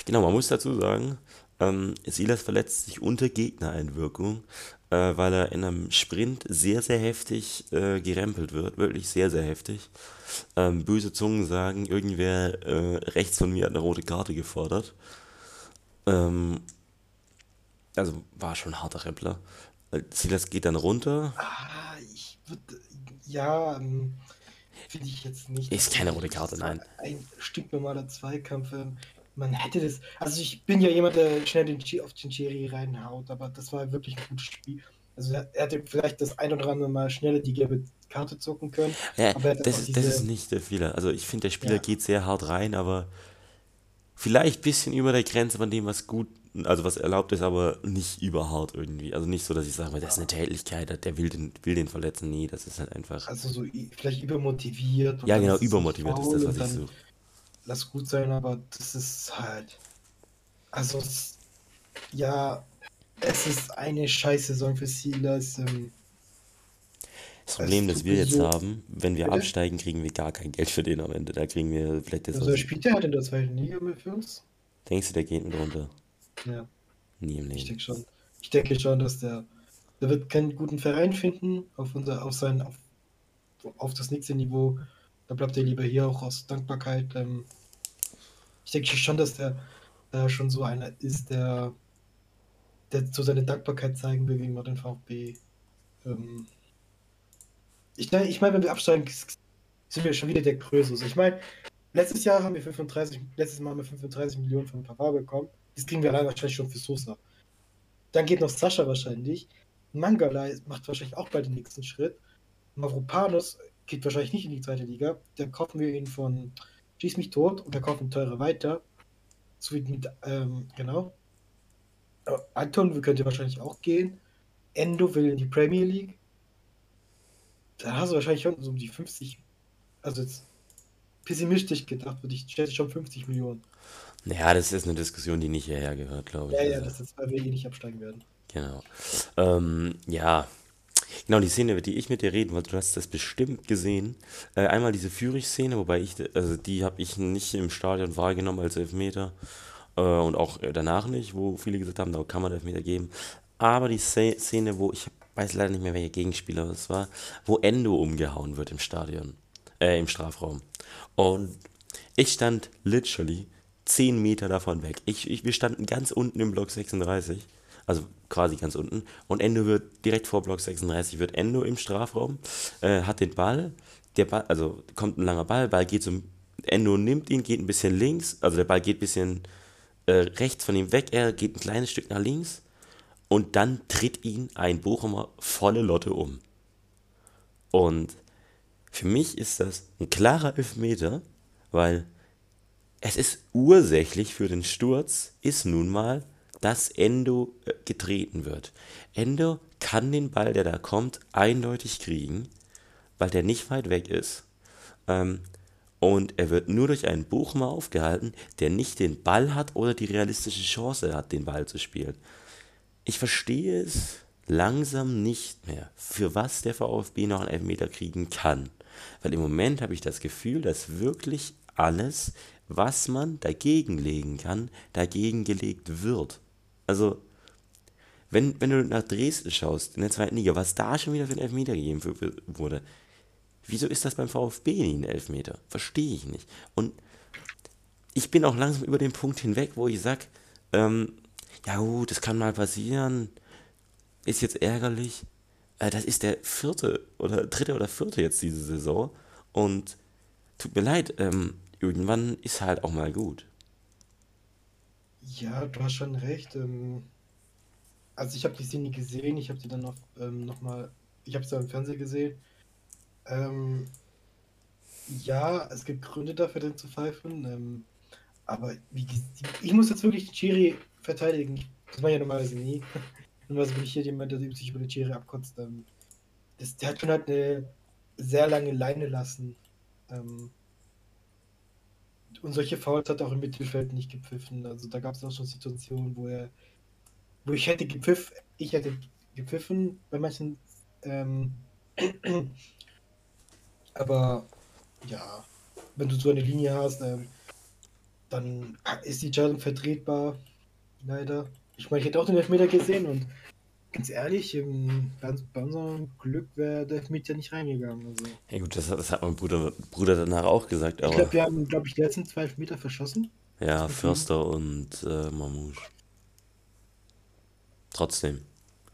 genau, man muss dazu sagen, ähm, Silas verletzt sich unter Gegnereinwirkung, äh, weil er in einem Sprint sehr, sehr heftig äh, gerempelt wird. Wirklich sehr, sehr heftig. Ähm, böse Zungen sagen, irgendwer äh, rechts von mir hat eine rote Karte gefordert. Ähm, also war schon ein harter Rempler. Äh, Silas geht dann runter. Ah, ich würde. Ja, ähm, finde ich jetzt nicht. Ist keine rote Karte, nein. Ein stinknormaler Zweikampf. ähm, Man hätte das. Also, ich bin ja jemand, der schnell den Chi- auf den Cherry reinhaut, aber das war wirklich ein gutes Spiel. Also, er hätte vielleicht das ein oder andere Mal schneller die gelbe Karte zucken können. Ja, das ist, das diese- ist nicht der Fehler. Also ich finde, der Spieler Ja. geht sehr hart rein, aber vielleicht ein bisschen über der Grenze von dem, was gut, also was erlaubt ist, aber nicht überhart irgendwie. Also nicht so, dass ich sage, das ist eine Tätlichkeit, der will den, will den verletzen. Nee, das ist halt einfach. Also, so vielleicht übermotiviert. und Ja, genau, übermotiviert ist das, was ich suche. Lass gut sein, aber das ist halt. Also, ja, es ist eine scheiß Saison für Silas. Ähm, Das Problem, das wir jetzt so- haben, wenn wir Bitte? absteigen, kriegen wir gar kein Geld für den am Ende. Da kriegen wir vielleicht das. also, spielt er halt in der zweiten Liga mit für uns? Denkst du, der geht mit runter? Ja, Nie im ich Leben. denke schon. Ich denke schon, dass der. Der wird keinen guten Verein finden auf, unser, auf, sein, auf, auf das nächste Niveau. Da bleibt er lieber hier auch aus Dankbarkeit. Ähm, ich denke schon, dass der da schon so einer ist, der, der so seine Dankbarkeit zeigen will gegenüber dem VfB. Ähm, ich meine, ich mein, wenn wir absteigen, sind wir schon wieder der Größe. Ich meine, letztes Jahr haben wir 35, letztes Mal haben wir 35 Millionen von Pavard bekommen. Das kriegen wir allein wahrscheinlich schon für Sosa. Dann geht noch Sascha wahrscheinlich. Mangala macht wahrscheinlich auch bald den nächsten Schritt. Mavropanos geht wahrscheinlich nicht in die zweite Liga. Dann kaufen wir ihn von Schieß mich tot und dann kaufen teurer weiter. So wie mit, ähm, genau. Anton könnte wahrscheinlich auch gehen. Endo will in die Premier League. Da hast du wahrscheinlich schon so um die 50. Also jetzt pessimistisch gedacht, würde ich schätze schon 50 Millionen. Naja, das ist eine Diskussion, die nicht hierher gehört, glaube ich. Ja, ja, Also- das ist, weil wir eh nicht absteigen werden. Genau. Ähm, ja. Genau, die Szene, über die ich mit dir reden wollte, du hast das bestimmt gesehen. Äh, einmal diese Führig-Szene, wobei ich, also die habe ich nicht im Stadion wahrgenommen als Elfmeter. Äh, und auch äh, danach nicht, wo viele gesagt haben, da kann man Elfmeter geben. Aber die Sze- Szene, wo ich weiß leider nicht mehr, welcher Gegenspieler das war, wo Endo umgehauen wird im Stadion, äh, im Strafraum. Und ich stand literally 10 Meter davon weg. Ich, ich, wir standen ganz unten im Block 36, also quasi ganz unten. Und Endo wird direkt vor Block 36, wird Endo im Strafraum, äh, hat den Ball, der Ball, also kommt ein langer Ball, Ball geht zum, Endo nimmt ihn, geht ein bisschen links, also der Ball geht ein bisschen äh, rechts von ihm weg, er geht ein kleines Stück nach links und dann tritt ihn ein Bochumer volle Lotte um. Und für mich ist das ein klarer Elfmeter, weil es ist ursächlich für den Sturz, ist nun mal, dass Endo äh, getreten wird. Endo kann den Ball, der da kommt, eindeutig kriegen, weil der nicht weit weg ist. Ähm, und er wird nur durch einen Bochumer aufgehalten, der nicht den Ball hat oder die realistische Chance hat, den Ball zu spielen. Ich verstehe es langsam nicht mehr, für was der VfB noch einen Elfmeter kriegen kann. Weil im Moment habe ich das Gefühl, dass wirklich alles, was man dagegen legen kann, dagegen gelegt wird. Also, wenn, wenn du nach Dresden schaust, in der zweiten Liga, was da schon wieder für einen Elfmeter gegeben wurde, Wieso ist das beim VfB nie ein Elfmeter? Verstehe ich nicht. Und ich bin auch langsam über den Punkt hinweg, wo ich sage, ähm, ja gut, das kann mal passieren, ist jetzt ärgerlich. Äh, das ist der vierte oder dritte oder vierte jetzt diese Saison. Und tut mir leid, ähm, irgendwann ist halt auch mal gut. Ja, du hast schon recht. Ähm, also ich habe die Szene gesehen, ich habe sie dann noch, ähm, noch mal, ich habe sie im Fernsehen gesehen. Ähm, ja, es gibt Gründe dafür, den zu pfeifen. Ähm, aber wie, ich muss jetzt wirklich den Chiri verteidigen. Das war ja normalerweise nie. normalerweise bin ich hier jemand, der sich über den Chiri abkotzt. Ähm, das, der hat schon halt eine sehr lange Leine lassen. Ähm, und solche Fouls hat er auch im Mittelfeld nicht gepfiffen. Also da gab es auch schon Situationen, wo er, wo ich hätte gepfiffen, ich hätte gepfiffen bei manchen. Ähm, aber ja, wenn du so eine Linie hast, ähm, dann ist die Entscheidung vertretbar. Leider. Ich meine, ich hätte auch den Elfmeter gesehen und ganz ehrlich, im, bei unserem Glück wäre der Elfmeter nicht reingegangen. Also. Ja gut, das, das hat mein Bruder, Bruder danach auch gesagt. ich glaube, wir haben, glaube ich, die letzten zwei Elfmeter verschossen. Ja, Förster und äh, Mamouche. Trotzdem.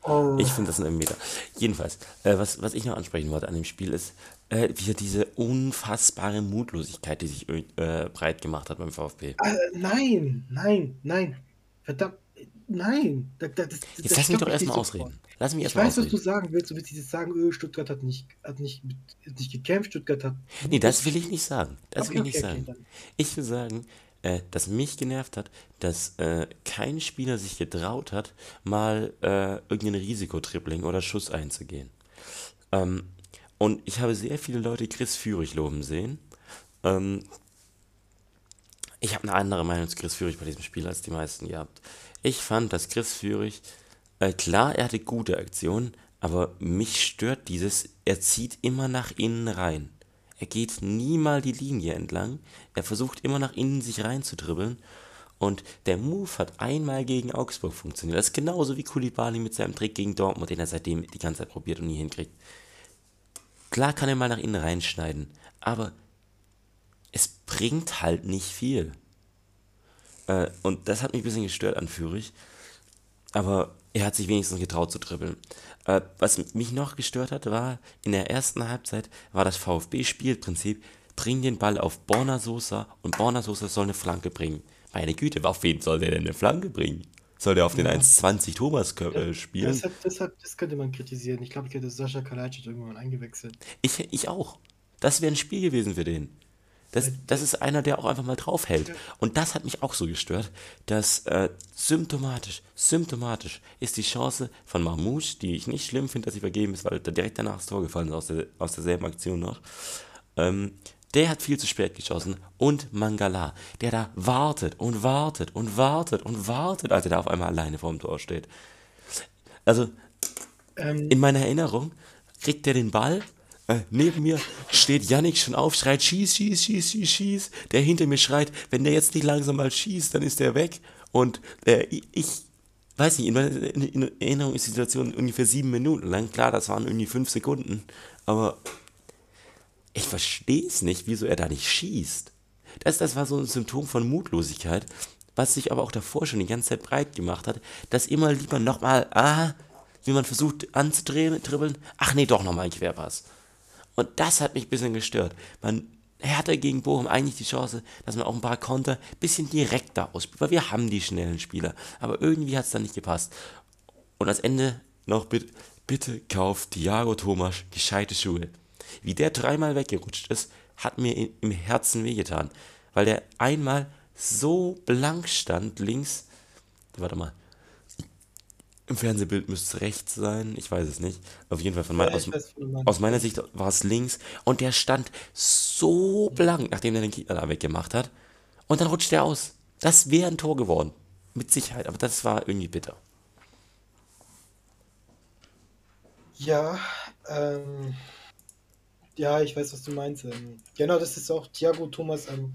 Oh. Ich finde das ein Elfmeter. Jedenfalls, äh, was, was ich noch ansprechen wollte an dem Spiel ist, äh, wieder diese unfassbare Mutlosigkeit, die sich äh, breit gemacht hat beim VfB. Äh, nein, nein, nein. Verdammt, nein. Da, da, das, Jetzt lass mich doch erstmal ausreden. Lass mich erst ich weiß, ausreden. was du sagen willst. Du willst dieses sagen, öh, Stuttgart hat nicht, hat nicht, nicht gekämpft, Stuttgart hat. Nee, das will ich nicht sagen. Das will ich nicht sagen. Ich will sagen, äh, dass mich genervt hat, dass äh, kein Spieler sich getraut hat, mal äh, irgendein Risikotripling oder Schuss einzugehen. Ähm, und ich habe sehr viele Leute Chris Führig loben sehen. Ähm, ich habe eine andere Meinung zu Chris Führig bei diesem Spiel als die meisten gehabt. Ich fand, dass Chris Führig, äh, klar, er hatte gute Aktionen, aber mich stört dieses, er zieht immer nach innen rein. Er geht nie mal die Linie entlang. Er versucht immer nach innen sich reinzudribbeln. Und der Move hat einmal gegen Augsburg funktioniert. Das ist genauso wie Kulibali mit seinem Trick gegen Dortmund, den er seitdem die ganze Zeit probiert und nie hinkriegt. Klar kann er mal nach innen reinschneiden, aber es bringt halt nicht viel. Äh, und das hat mich ein bisschen gestört an Führig. Aber er hat sich wenigstens getraut zu dribbeln. Äh, was mich noch gestört hat, war, in der ersten Halbzeit war das VfB-Spielprinzip, bring den Ball auf Borna Sosa und Borna Sosa soll eine Flanke bringen. Meine Güte, auf wen soll der denn eine Flanke bringen? Soll der auf den ja. 1,20 Thomas äh, spielen? Das, hat, das, könnte man kritisieren. Ich glaube, ich hätte Sascha Kalajdzic irgendwann eingewechselt. Ich, ich auch. Das wäre ein Spiel gewesen für den. Das, das ist einer, der auch einfach mal draufhält. Und das hat mich auch so gestört, dass äh, symptomatisch, symptomatisch ist die Chance von Marmouche, die ich nicht schlimm finde, dass sie vergeben ist, weil da direkt danach das Tor gefallen ist aus, der, aus derselben Aktion noch. Ähm, der hat viel zu spät geschossen. Und Mangala, der da wartet und wartet und wartet und wartet, als er da auf einmal alleine vorm Tor steht. Also, ähm, in meiner Erinnerung kriegt er den Ball, äh, neben mir steht Yannick schon auf, schreit schieß, schieß, schieß, schieß, schieß. Der hinter mir schreit, wenn der jetzt nicht langsam mal schießt, dann ist der weg. Und äh, ich, weiß nicht, in meiner Erinnerung ist die Situation ungefähr sieben Minuten lang. Klar, das waren irgendwie fünf Sekunden. Aber ich verstehe es nicht, wieso er da nicht schießt. Das, das war so ein Symptom von Mutlosigkeit, was sich aber auch davor schon die ganze Zeit breit gemacht hat, dass immer lieber nochmal, ah, wie man versucht anzudribbeln, ach nee, doch nochmal ein Querpass. Und das hat mich ein bisschen gestört. Man hatte gegen Bochum eigentlich die Chance, dass man auch ein paar Konter ein bisschen direkter ausspielt, weil wir haben die schnellen Spieler. Aber irgendwie hat es dann nicht gepasst. Und als Ende noch bitte, bitte kauft Thiago Thomas gescheite Schuhe. Wie der dreimal weggerutscht ist, hat mir im Herzen wehgetan. Weil der einmal so blank stand links. Warte mal, im Fernsehbild müsste es rechts sein, ich weiß es nicht. Auf jeden Fall von mein, ja, aus, aus, meiner Sicht war es links. Und der stand so blank, nachdem er den Gegner da weggemacht hat. Und dann rutscht er aus. Das wäre ein Tor geworden. Mit Sicherheit, aber das war irgendwie bitter. Ja, ähm, ja, ich weiß, was du meinst. Ähm, genau, das ist auch Thiago Thomas. Ähm,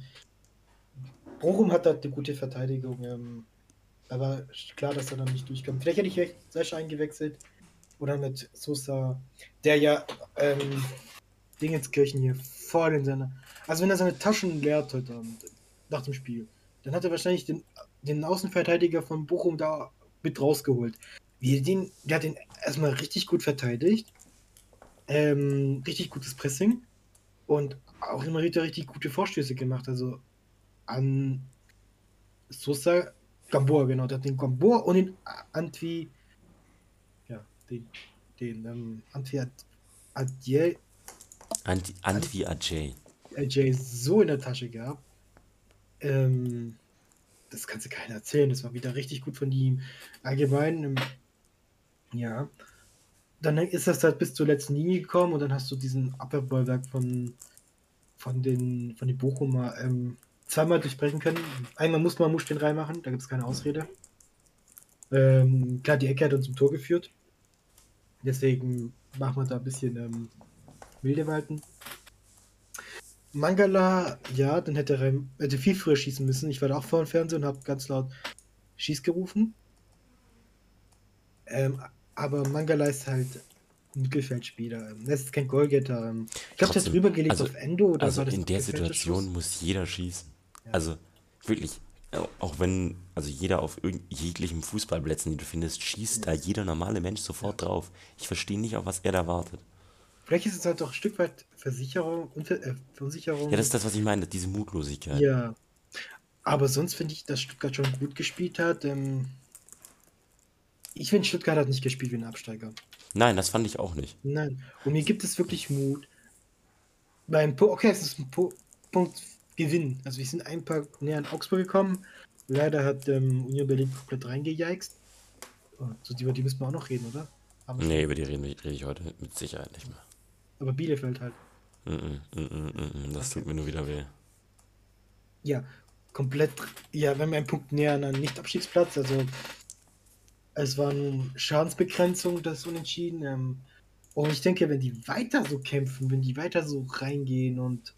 Bochum hat da eine gute Verteidigung. Ähm, aber klar, dass er dann nicht durchkommt. Vielleicht hätte ich Sascha eingewechselt. Oder mit Sosa, der ja ähm, Dingenskirchen hier voll in seiner. Also wenn er seine Taschen leert heute Abend, nach dem Spiel, dann hat er wahrscheinlich den, den Außenverteidiger von Bochum da mit rausgeholt. Wie den, der hat den erstmal richtig gut verteidigt. Ähm, richtig gutes Pressing. Und auch immer wieder richtig gute Vorstöße gemacht. Also an Sosa Gamboa, genau. Der hat den Gamboa und den Antwi. Ja, den. Den ähm, Antwi Adje Anti, Antwi Ajay. Jay so in der Tasche gehabt. Ähm, das kannst du keiner erzählen. Das war wieder richtig gut von ihm. Allgemein, ähm, ja. Dann ist das halt bis zur letzten Linie gekommen und dann hast du diesen Abwehrbollwerk von, von den, von den Bochumer ähm, zweimal durchbrechen können. Einmal muss man Musch den reinmachen, da gibt es keine Ausrede. Ähm, klar, die Ecke hat uns zum Tor geführt. Deswegen machen wir da ein bisschen ähm, wilde Walten. Mangala, ja, dann hätte er hätte viel früher schießen müssen. Ich war da auch vor dem Fernsehen und habe ganz laut Schieß gerufen. Ähm, aber Mangala ist halt ein Mittelfeldspieler. Ähm, Das ist kein Goalgetter. Ähm, Ich glaube, der hat Trotzdem, drüber gelegt also- auf Endo oder Also das in der Situation muss jeder schießen. Also wirklich, äh, auch wenn, also jeder auf jeglichen Fußballplätzen, die du findest, schießt da jeder normale Mensch sofort drauf. Ich verstehe nicht, auf was er da wartet. Vielleicht ist es halt doch ein Stück weit Versicherung, Unter, äh, Versicherung. Ja, das ist das, was ich meine, diese Mutlosigkeit. Ja. Aber sonst finde ich, dass Stuttgart schon gut gespielt hat. Ähm, ich finde, Stuttgart hat nicht gespielt wie ein Absteiger. Nein, das fand ich auch nicht. Nein. Und mir gibt es wirklich Mut. Beim po okay, es ist ein po Punkt Gewinn. Also wir sind ein paar näher an Augsburg gekommen. Leider hat ähm, Union Berlin komplett reingejeixt. Oh, so über die müssen wir auch noch reden, oder? Aber, Nee, über die reden wir- rede ich heute mit Sicherheit nicht mehr. aber Bielefeld halt. Mm -mm, mm -mm, mm -mm, das tut mir nur wieder weh. Ja, komplett. Ja, wir haben einen Punkt näher an einem Nicht-Abstiegsplatz. Also es war eine Schadensbegrenzung, das Unentschieden. Ähm, und ich denke, wenn die weiter so kämpfen, wenn die weiter so reingehen und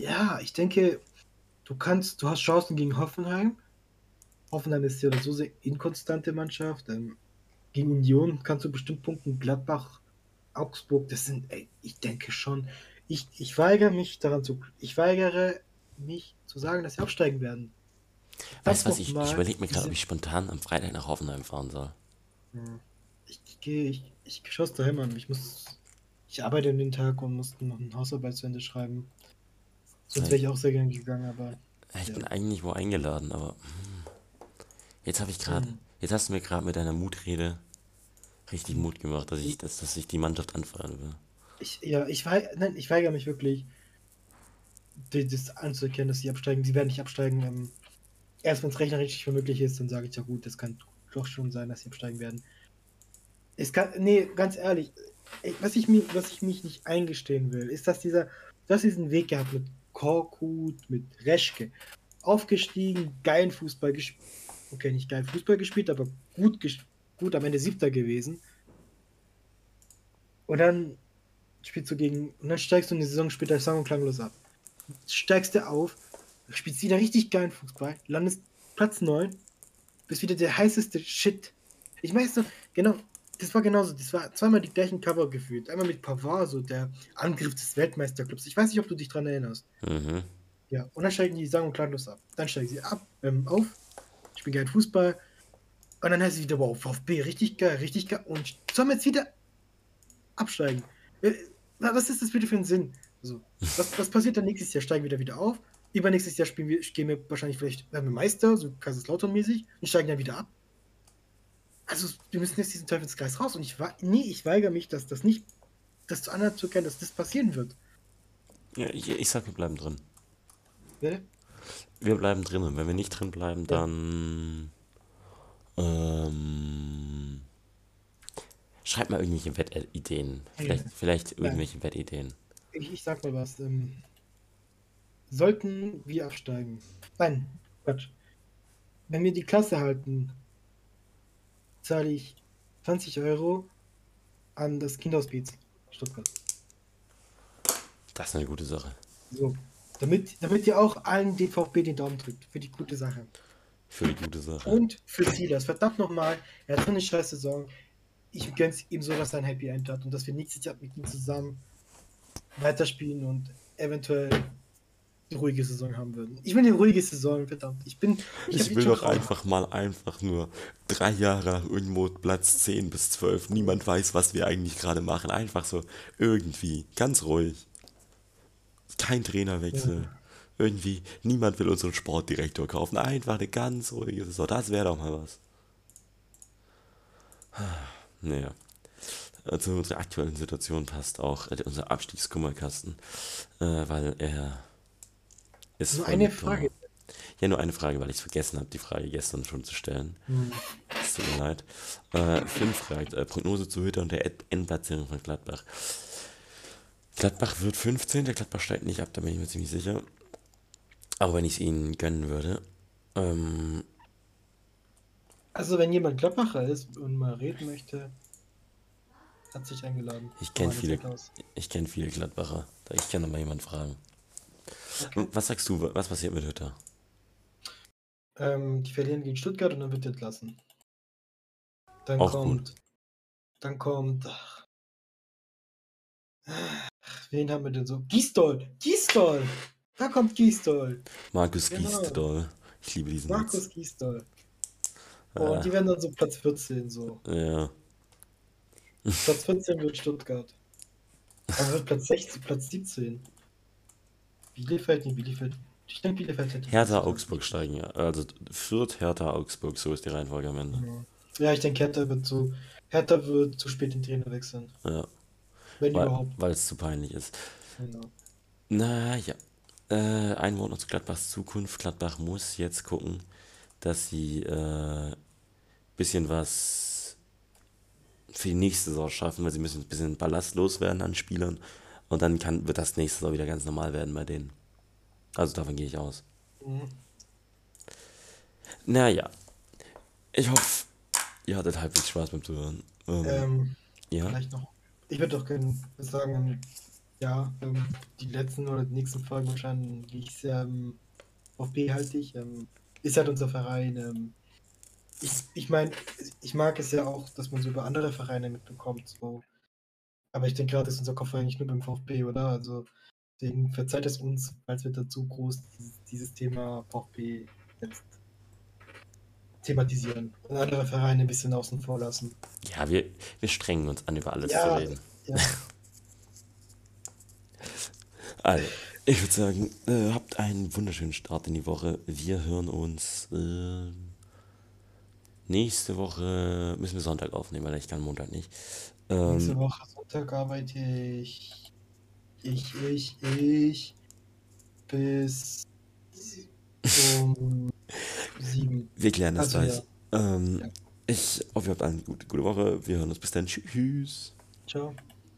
ja, ich denke, du kannst, du hast Chancen gegen Hoffenheim. Hoffenheim ist ja oder so sehr inkonstante Mannschaft. Ähm, gegen Union kannst du bestimmt punkten. Gladbach, Augsburg, das sind, ey, ich denke schon. Ich, ich weigere mich daran zu, ich weigere mich zu sagen, dass sie aufsteigen werden. Weißt du was, ich, ich überlege mir gerade, ob ich spontan am Freitag nach Hoffenheim fahren soll. Ich, ich gehe, ich, ich schaue es daheim an. Ich muss, ich arbeite den Tag und muss noch eine Hausarbeit zu Ende schreiben. Sonst wäre ich auch sehr gerne gegangen, aber Ich Ja. bin eigentlich wo eingeladen, aber hm, jetzt habe ich gerade, Hm. jetzt hast du mir gerade mit deiner Mutrede richtig Mut gemacht, dass ich, dass, dass ich die Mannschaft anfeuern will. ich, ja, ich, wei nein, ich weigere mich wirklich, das anzuerkennen, dass sie absteigen. Sie werden nicht absteigen. Ähm, erst wenn es rechnerisch nicht mehr möglich ist, dann sage ich ja gut, das kann doch schon sein, dass sie absteigen werden. Es kann, nee, ganz ehrlich, was ich mir, was ich mich nicht eingestehen will, ist, dass dieser, du hast diesen Weg gehabt mit Korkut, mit Reschke, aufgestiegen, geilen Fußball gespielt, okay, nicht geil Fußball gespielt, aber gut, ges- gut am Ende siebter gewesen. Und dann spielst du gegen, und dann steigst du eine Saison später sang- und klanglos ab. Steigst du auf, spielst wieder richtig geilen Fußball, landest Platz 9, bist wieder der heißeste Shit. Ich weiß noch, genau, das war genauso, das war zweimal die gleichen Cover gefühlt. Einmal mit Pavard, so der Angriff des Weltmeisterclubs. Ich weiß nicht, ob du dich dran erinnerst. Mhm. Ja, und dann steigen die sang- und klanglos ab. Dann steigen sie ab, ähm, auf, spielen geilen Fußball. Und dann heißt es wieder, wow, VfB, richtig geil, richtig geil. Und sollen wir jetzt wieder absteigen? Äh, na, Was ist das bitte für ein Sinn? Also, was, was passiert dann nächstes Jahr? Steigen wir wieder wieder auf? Übernächstes Jahr spielen wir, gehen wir wahrscheinlich vielleicht, werden wir Meister, so Kaiserslautern-mäßig, und steigen dann wieder ab. Also, wir müssen jetzt diesen Teufelskreis raus. Und ich war, nee, ich weigere mich, dass das nicht, das zu anerkennen, dass das passieren wird. Ja, ich, ich sag, wir bleiben drin. Bitte? Wir bleiben drin und wenn wir nicht drin bleiben, dann ähm, schreibt mal irgendwelche Wettideen. Vielleicht, vielleicht irgendwelche Wettideen. Ich, ich sag mal was. Ähm, sollten wir absteigen? Nein, Quatsch. Wenn wir die Klasse halten, zahle ich 20 Euro an das Kinderhospiz Stuttgart. Das ist eine gute Sache. So. Damit, damit ihr auch allen DVB den Daumen drückt. Für die gute Sache. Für die gute Sache. Und für Silas. Verdammt nochmal. Er hat so eine scheiß Saison. Ich gönn's ihm so, dass er ein Happy End hat und dass wir nächstes Jahr mit ihm zusammen weiterspielen und eventuell eine ruhige Saison haben würden. Ich will eine ruhige Saison, verdammt. Ich bin. Ich, hab will doch Traum. einfach mal einfach nur drei Jahre irgendwo Platz 10 bis 12. Niemand weiß, was wir eigentlich gerade machen. Einfach so irgendwie, ganz ruhig. Kein Trainerwechsel. Irgendwie, niemand will unseren Sportdirektor kaufen. Einfach eine ganz ruhige Saison. Das wäre doch mal was. Naja. Zu unserer aktuellen Situation passt auch äh, unser Abstiegskummerkasten, äh, weil er ist Nur eine Frage. Ja, nur eine Frage, weil ich es vergessen habe, die Frage gestern schon zu stellen. Hm. Es tut mir leid. Äh, Finn fragt, äh, Prognose zu Hütter und der End- Endplatzierung von Gladbach. Gladbach wird 15, der Gladbach steigt nicht ab, da bin ich mir ziemlich sicher. Aber wenn ich es ihnen gönnen würde. Ähm, Also, wenn jemand Gladbacher ist und mal reden möchte, hat sich eingeladen. ich kenne viele, ich kenne viele Gladbacher. Ich kann noch mal jemand fragen. Was sagst du, was passiert mit Hütter? Ähm, die verlieren gegen Stuttgart und dann wird er entlassen. Dann Auch kommt. Dann kommt. Ach, Ach, wen haben wir denn so? Gisdol! Gisdol! Da kommt Gisdol! Markus Genau. Giesdoll. Ich liebe diesen Markus Witz. Gisdol. Und Äh, die werden dann so Platz 14 so. ja. Platz 14 wird Stuttgart. Dann wird Platz 16, Platz 17. Bielefeld, nee, Bielefeld. Ich denke, Bielefeld hätte. Hertha, Augsburg steigen ja. Also Fürth, Hertha, Augsburg, so ist die Reihenfolge am Ende. Ja, ich denke, Hertha wird so. Hertha wird zu spät den Trainer wechseln. Ja, Wenn weil, überhaupt. weil es zu peinlich ist. Genau. Naja, äh, ein Wort noch zu Gladbachs Zukunft. Gladbach muss jetzt gucken, dass sie äh, bisschen was für die nächste Saison schaffen, weil sie müssen ein bisschen Ballast loswerden an Spielern und dann kann, wird das nächste Saison wieder ganz normal werden bei denen. Also davon gehe ich aus. Mhm. Naja, ich hoffe, ihr hattet halbwegs Spaß beim Zuhören. Ähm, Ähm, ja, vielleicht noch. Ich würde doch gerne sagen, ja, ähm, die letzten oder die nächsten Folgen wahrscheinlich ich sehr ähm, VfB-haltig. Ähm, ist halt unser Verein. Ähm, ich ich meine, ich mag es ja auch, dass man so über andere Vereine mitbekommt. So. Aber ich denke gerade, ist unser Kopf eigentlich nur beim VfB, oder? Also deswegen verzeiht es uns, als wir dazu groß dieses, dieses Thema VfB jetzt thematisieren und andere Vereine ein bisschen außen vor lassen. ja wir, wir strengen uns an, über alles Ja. zu reden. Ja. Also, ich würde sagen, äh, habt einen wunderschönen Start in die Woche. Wir hören uns äh, nächste Woche. Müssen wir Sonntag aufnehmen, weil ich kann Montag nicht. Nächste Ähm, Woche Sonntag arbeite ich, ich, ich, ich bis um sieben. wir klären das Also, gleich. Ähm, Ja. Ich hoffe, ihr habt eine gute, gute Woche. Wir hören uns bis dann. Tschüss. Ciao.